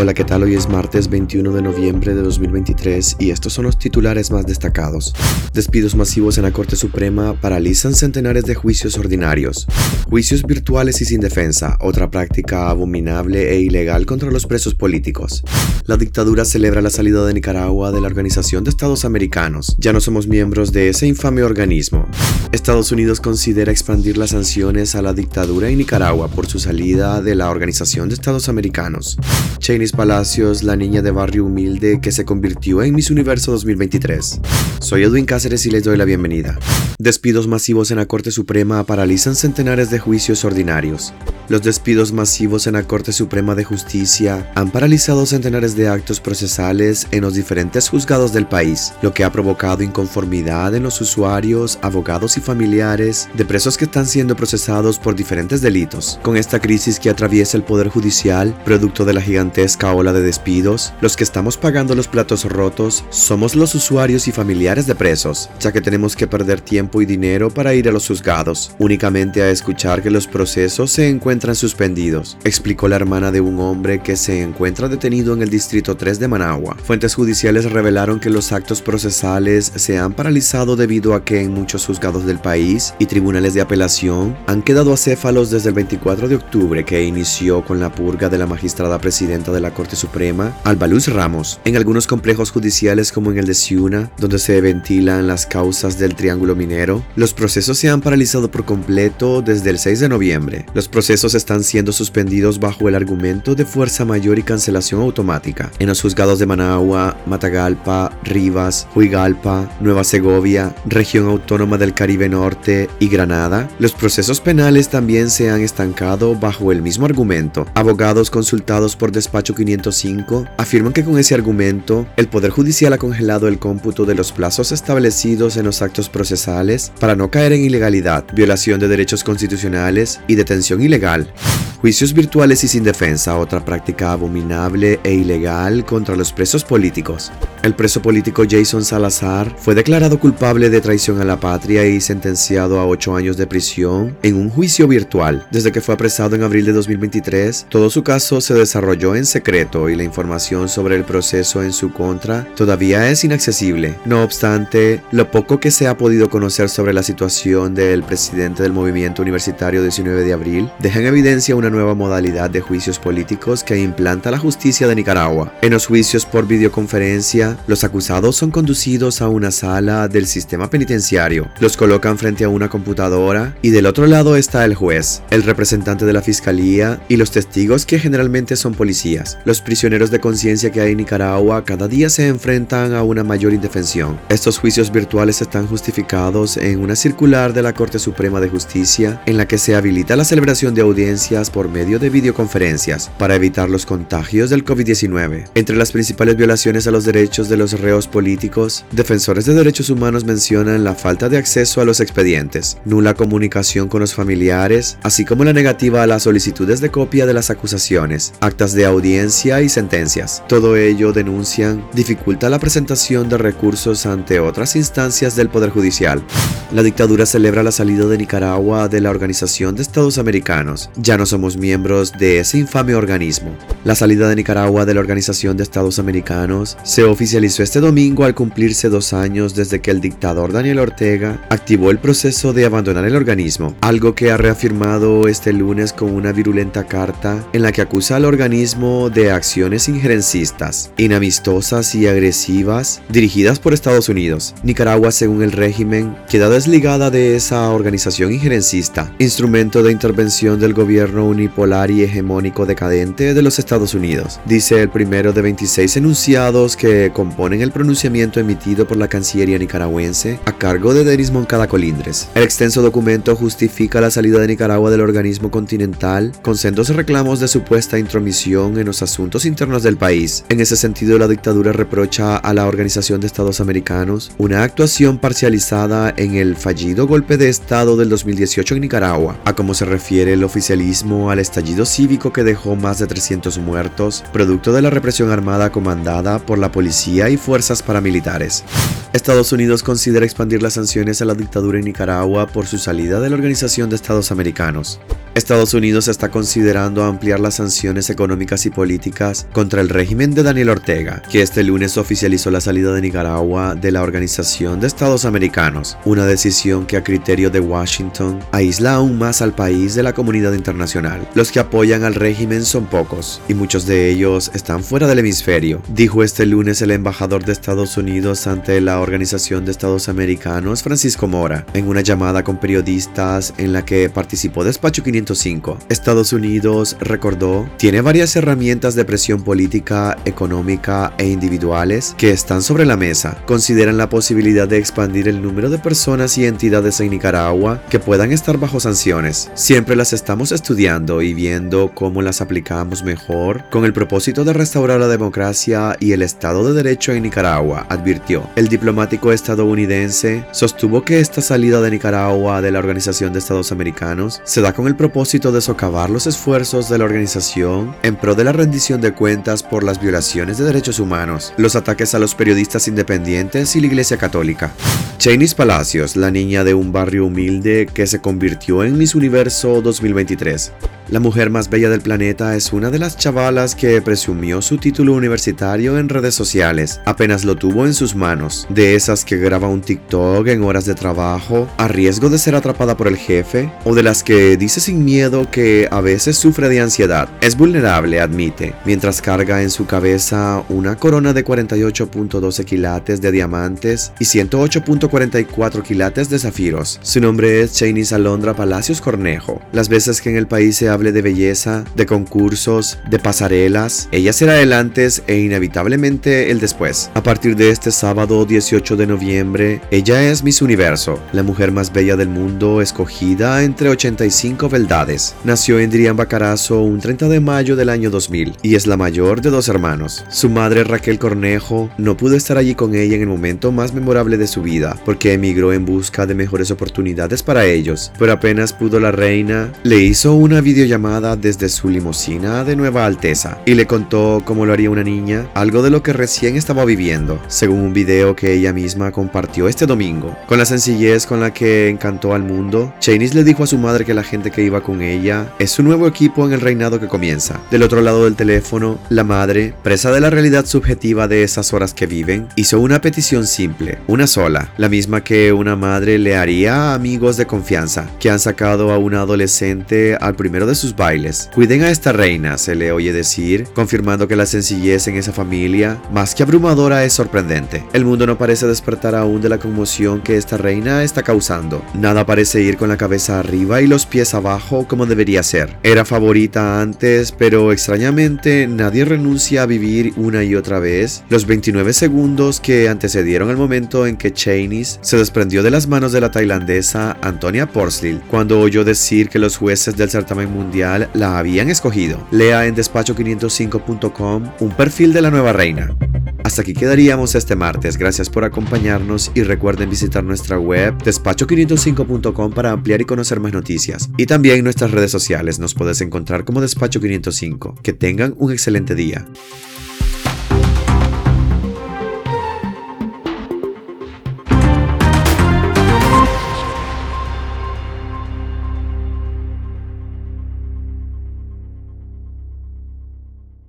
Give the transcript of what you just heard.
Hola, ¿qué tal? Hoy es martes 21 de noviembre de 2023 y estos son los titulares más destacados. Despidos masivos en la Corte Suprema paralizan centenares de juicios ordinarios. Juicios virtuales y sin defensa, otra práctica abominable e ilegal contra los presos políticos. La dictadura celebra la salida de Nicaragua de la Organización de Estados Americanos. Ya no somos miembros de ese infame organismo. Estados Unidos considera expandir las sanciones a la dictadura en Nicaragua por su salida de la Organización de Estados Americanos. Cheney Palacios, la niña de barrio humilde que se convirtió en Miss Universo 2023. Soy Edwin Cáceres y les doy la bienvenida. Despidos masivos en la Corte Suprema paralizan centenares de juicios ordinarios. Los despidos masivos en la Corte Suprema de Justicia han paralizado centenares de actos procesales en los diferentes juzgados del país, lo que ha provocado inconformidad en los usuarios, abogados y familiares de presos que están siendo procesados por diferentes delitos. Con esta crisis que atraviesa el Poder Judicial, producto de la gigantesca ola de despidos, los que estamos pagando los platos rotos somos los usuarios y familiares de presos, ya que tenemos que perder tiempo y dinero para ir a los juzgados, únicamente a escuchar que los procesos se encuentran suspendidos, explicó la hermana de un hombre que se encuentra detenido en el Distrito 3 de Managua. Fuentes judiciales revelaron que los actos procesales se han paralizado debido a que en muchos juzgados del país y tribunales de apelación han quedado acéfalos desde el 24 de octubre que inició con la purga de la magistrada presidenta de la Corte Suprema, Albaluz Ramos. En algunos complejos judiciales como en el de Ciuna, donde se ventilan las causas del Triángulo Minero, los procesos se han paralizado por completo desde el 6 de noviembre. Los procesos están siendo suspendidos bajo el argumento de fuerza mayor y cancelación automática. En los juzgados de Managua, Matagalpa, Rivas, Huigalpa, Nueva Segovia, Región Autónoma del Caribe Norte y Granada, los procesos penales también se han estancado bajo el mismo argumento. Abogados consultados por Despacho 505 afirman que con ese argumento, el Poder Judicial ha congelado el cómputo de los plazos establecidos en los actos procesales para no caer en ilegalidad, violación de derechos constitucionales y detención ilegal Juicios virtuales y sin defensa, otra práctica abominable e ilegal contra los presos políticos. El preso político Jason Salazar fue declarado culpable de traición a la patria y sentenciado a ocho años de prisión en un juicio virtual. Desde que fue apresado en abril de 2023, todo su caso se desarrolló en secreto y la información sobre el proceso en su contra todavía es inaccesible. No obstante, lo poco que se ha podido conocer sobre la situación del presidente del movimiento universitario 19 de abril deja en evidencia una nueva modalidad de juicios políticos que implanta la justicia de Nicaragua. En los juicios por videoconferencia, los acusados son conducidos a una sala del sistema penitenciario, los colocan frente a una computadora y del otro lado está el juez, el representante de la fiscalía y los testigos que generalmente son policías. Los prisioneros de conciencia que hay en Nicaragua cada día se enfrentan a una mayor indefensión. Estos juicios virtuales están justificados en una circular de la Corte Suprema de Justicia en la que se habilita la celebración de audiencias por medio de videoconferencias para evitar los contagios del COVID-19. Entre las principales violaciones a los derechos de los reos políticos, defensores de derechos humanos mencionan la falta de acceso a los expedientes, nula comunicación con los familiares, así como la negativa a las solicitudes de copia de las acusaciones, actas de audiencia y sentencias. Todo ello, denuncian, dificulta la presentación de recursos ante otras instancias del Poder Judicial. La dictadura celebra la salida de Nicaragua de la Organización de Estados Americanos. Ya no somos miembros de ese infame organismo. La salida de Nicaragua de la Organización de Estados Americanos se oficializó este domingo al cumplirse dos años desde que el dictador Daniel Ortega activó el proceso de abandonar el organismo, algo que ha reafirmado este lunes con una virulenta carta en la que acusa al organismo de acciones injerencistas, inamistosas y agresivas dirigidas por Estados Unidos. Nicaragua, según el régimen, queda desligada de esa organización injerencista, instrumento de intervención del gobierno unipolar y hegemónico decadente de los Estados Unidos, dice el primero de 26 enunciados que componen el pronunciamiento emitido por la Cancillería nicaragüense a cargo de Denis Moncada Colindres. El extenso documento justifica la salida de Nicaragua del organismo continental con sendos reclamos de supuesta intromisión en los asuntos internos del país. En ese sentido, la dictadura reprocha a la Organización de Estados Americanos una actuación parcializada en el fallido golpe de Estado del 2018 en Nicaragua, a como se refiere el oficialismo al estallido cívico que dejó más de 300 muertos, producto de la represión armada comandada por la policía y fuerzas paramilitares. Estados Unidos considera expandir las sanciones a la dictadura en Nicaragua por su salida de la Organización de Estados Americanos. Estados Unidos está considerando ampliar las sanciones económicas y políticas contra el régimen de Daniel Ortega, que este lunes oficializó la salida de Nicaragua de la Organización de Estados Americanos, una decisión que a criterio de Washington aísla aún más al país de la comunidad internacional. Los que apoyan al régimen son pocos, y muchos de ellos están fuera del hemisferio, dijo este lunes el embajador de Estados Unidos ante la Organización de Estados Americanos, Francisco Mora, en una llamada con periodistas en la que participó Despacho 505. Estados Unidos, recordó, tiene varias herramientas de presión política, económica e individuales que están sobre la mesa. Consideran la posibilidad de expandir el número de personas y entidades en Nicaragua que puedan estar bajo sanciones. Siempre las estamos estudiando y viendo cómo las aplicamos mejor con el propósito de restaurar la democracia y el Estado de Derecho en Nicaragua, advirtió. El diplomático estadounidense sostuvo que esta salida de Nicaragua de la Organización de Estados Americanos se da con el propósito de socavar los esfuerzos de la organización en pro de la rendición de cuentas por las violaciones de derechos humanos, los ataques a los periodistas independientes y la Iglesia Católica. Chainis Palacios, la niña de un barrio humilde que se convirtió en Miss Universo 2023. La mujer más bella del planeta es una de las chavalas que presumió su título universitario en redes sociales. Apenas lo tuvo en sus manos. De esas que graba un TikTok en horas de trabajo, a riesgo de ser atrapada por el jefe, o de las que dice sin miedo que a veces sufre de ansiedad. Es vulnerable, admite, mientras carga en su cabeza una corona de 48.12 quilates de diamantes y 108.44 quilates de zafiros. Su nombre es Chinese Alondra Palacios Cornejo. Las veces que en el país se ha de belleza, de concursos, de pasarelas. Ella será el antes e inevitablemente el después. A partir de este sábado 18 de noviembre, ella es Miss Universo, la mujer más bella del mundo escogida entre 85 Nació en Dirian Bacarazo un 30 de mayo del año 2000 y es la mayor de dos hermanos. Su madre Raquel Cornejo no pudo estar allí con ella en el momento más memorable de su vida porque emigró en busca de mejores oportunidades para ellos, pero apenas pudo la reina, le hizo una video llamada desde su limusina de Nueva Alteza y le contó cómo lo haría una niña, algo de lo que recién estaba viviendo, según un video que ella misma compartió este domingo. Con la sencillez con la que encantó al mundo, Chainis le dijo a su madre que la gente que iba con ella es su nuevo equipo en el reinado que comienza. Del otro lado del teléfono, la madre, presa de la realidad subjetiva de esas horas que viven, hizo una petición simple, una sola, la misma que una madre le haría a amigos de confianza que han sacado a una adolescente al primero de sus bailes. Cuiden a esta reina, se le oye decir, confirmando que la sencillez en esa familia, más que abrumadora, es sorprendente. El mundo no parece despertar aún de la conmoción que esta reina está causando. Nada parece ir con la cabeza arriba y los pies abajo como debería ser. Era favorita antes, pero extrañamente nadie renuncia a vivir una y otra vez los 29 segundos que antecedieron el momento en que Chainis se desprendió de las manos de la tailandesa Antonia Porsley cuando oyó decir que los jueces del certamen mundial la habían escogido. Lea en despacho505.com un perfil de la nueva reina. Hasta aquí quedaríamos este martes. Gracias por acompañarnos y recuerden visitar nuestra web despacho505.com para ampliar y conocer más noticias. Y también nuestras redes sociales nos puedes encontrar como Despacho505. Que tengan un excelente día.